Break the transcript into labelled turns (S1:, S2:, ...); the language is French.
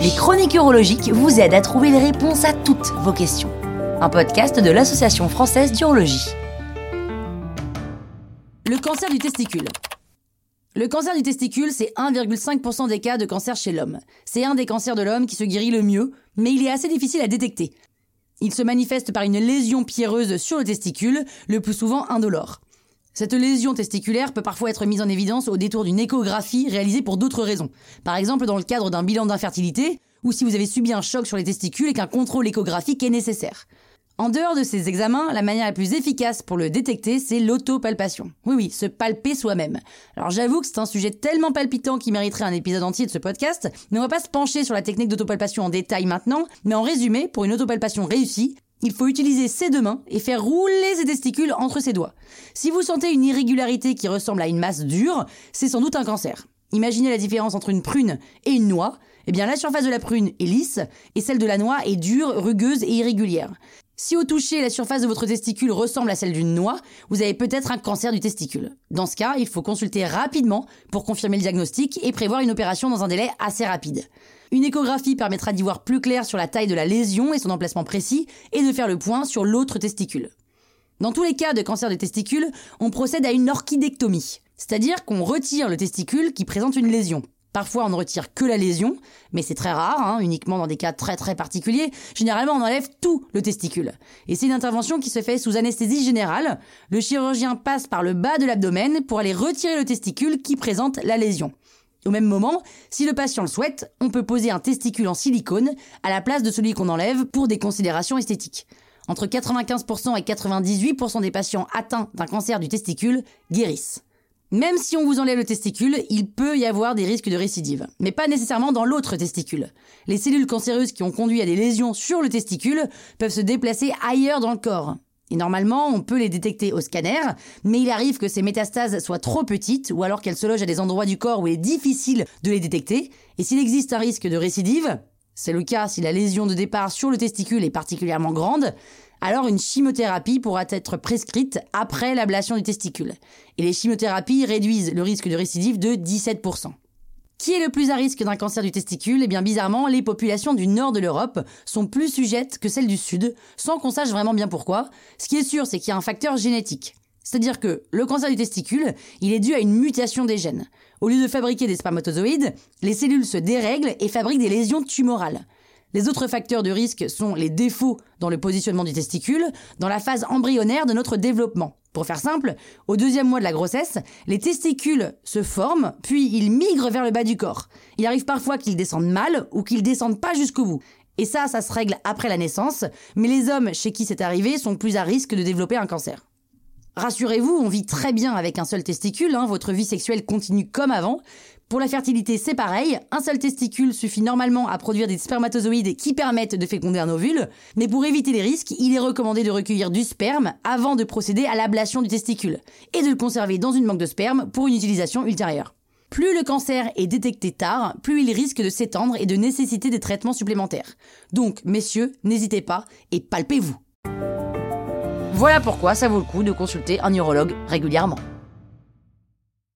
S1: Les chroniques urologiques vous aident à trouver les réponses à toutes vos questions. Un podcast de l'Association française d'urologie.
S2: Le cancer du testicule. Le cancer du testicule, c'est 1,5% des cas de cancer chez l'homme. C'est un des cancers de l'homme qui se guérit le mieux, mais il est assez difficile à détecter. Il se manifeste par une lésion pierreuse sur le testicule, le plus souvent indolore. Cette lésion testiculaire peut parfois être mise en évidence au détour d'une échographie réalisée pour d'autres raisons. Par exemple dans le cadre d'un bilan d'infertilité, ou si vous avez subi un choc sur les testicules et qu'un contrôle échographique est nécessaire. En dehors de ces examens, la manière la plus efficace pour le détecter, c'est l'autopalpation. Oui, oui, se palper soi-même. Alors j'avoue que c'est un sujet tellement palpitant qui mériterait un épisode entier de ce podcast, mais on va pas se pencher sur la technique d'autopalpation en détail maintenant, mais en résumé, pour une autopalpation réussie, il faut utiliser ses deux mains et faire rouler ses testicules entre ses doigts. Si vous sentez une irrégularité qui ressemble à une masse dure, c'est sans doute un cancer. Imaginez la différence entre une prune et une noix. Eh bien, la surface de la prune est lisse et celle de la noix est dure, rugueuse et irrégulière. Si au toucher, la surface de votre testicule ressemble à celle d'une noix, vous avez peut-être un cancer du testicule. Dans ce cas, il faut consulter rapidement pour confirmer le diagnostic et prévoir une opération dans un délai assez rapide. Une échographie permettra d'y voir plus clair sur la taille de la lésion et son emplacement précis et de faire le point sur l'autre testicule. Dans tous les cas de cancer du testicule, on procède à une orchidectomie, c'est-à-dire qu'on retire le testicule qui présente une lésion. Parfois, on ne retire que la lésion, mais c'est très rare, hein, uniquement dans des cas très très particuliers. Généralement, on enlève tout le testicule. Et c'est une intervention qui se fait sous anesthésie générale. Le chirurgien passe par le bas de l'abdomen pour aller retirer le testicule qui présente la lésion. Au même moment, si le patient le souhaite, on peut poser un testicule en silicone à la place de celui qu'on enlève pour des considérations esthétiques. Entre 95% et 98% des patients atteints d'un cancer du testicule guérissent. Même si on vous enlève le testicule, il peut y avoir des risques de récidive, mais pas nécessairement dans l'autre testicule. Les cellules cancéreuses qui ont conduit à des lésions sur le testicule peuvent se déplacer ailleurs dans le corps. Et normalement, on peut les détecter au scanner, mais il arrive que ces métastases soient trop petites ou alors qu'elles se logent à des endroits du corps où il est difficile de les détecter. Et s'il existe un risque de récidive, c'est le cas si la lésion de départ sur le testicule est particulièrement grande, alors une chimiothérapie pourra être prescrite après l'ablation du testicule. Et les chimiothérapies réduisent le risque de récidive de 17%. Qui est le plus à risque d'un cancer du testicule? Eh bien bizarrement, les populations du nord de l'Europe sont plus sujettes que celles du sud, sans qu'on sache vraiment bien pourquoi. Ce qui est sûr, c'est qu'il y a un facteur génétique. C'est-à-dire que le cancer du testicule, il est dû à une mutation des gènes. Au lieu de fabriquer des spermatozoïdes, les cellules se dérèglent et fabriquent des lésions tumorales. Les autres facteurs de risque sont les défauts dans le positionnement du testicule, dans la phase embryonnaire de notre développement. Pour faire simple, au deuxième mois de la grossesse, les testicules se forment, puis ils migrent vers le bas du corps. Il arrive parfois qu'ils descendent mal ou qu'ils descendent pas jusqu'au bout. Et ça, ça se règle après la naissance, mais les hommes chez qui c'est arrivé sont plus à risque de développer un cancer. Rassurez-vous, on vit très bien avec un seul testicule, hein, votre vie sexuelle continue comme avant. Pour la fertilité, c'est pareil, un seul testicule suffit normalement à produire des spermatozoïdes qui permettent de féconder un ovule, mais pour éviter les risques, il est recommandé de recueillir du sperme avant de procéder à l'ablation du testicule, et de le conserver dans une banque de sperme pour une utilisation ultérieure. Plus le cancer est détecté tard, plus il risque de s'étendre et de nécessiter des traitements supplémentaires. Donc, messieurs, n'hésitez pas et palpez-vous. Voilà pourquoi ça vaut le coup de consulter un urologue régulièrement.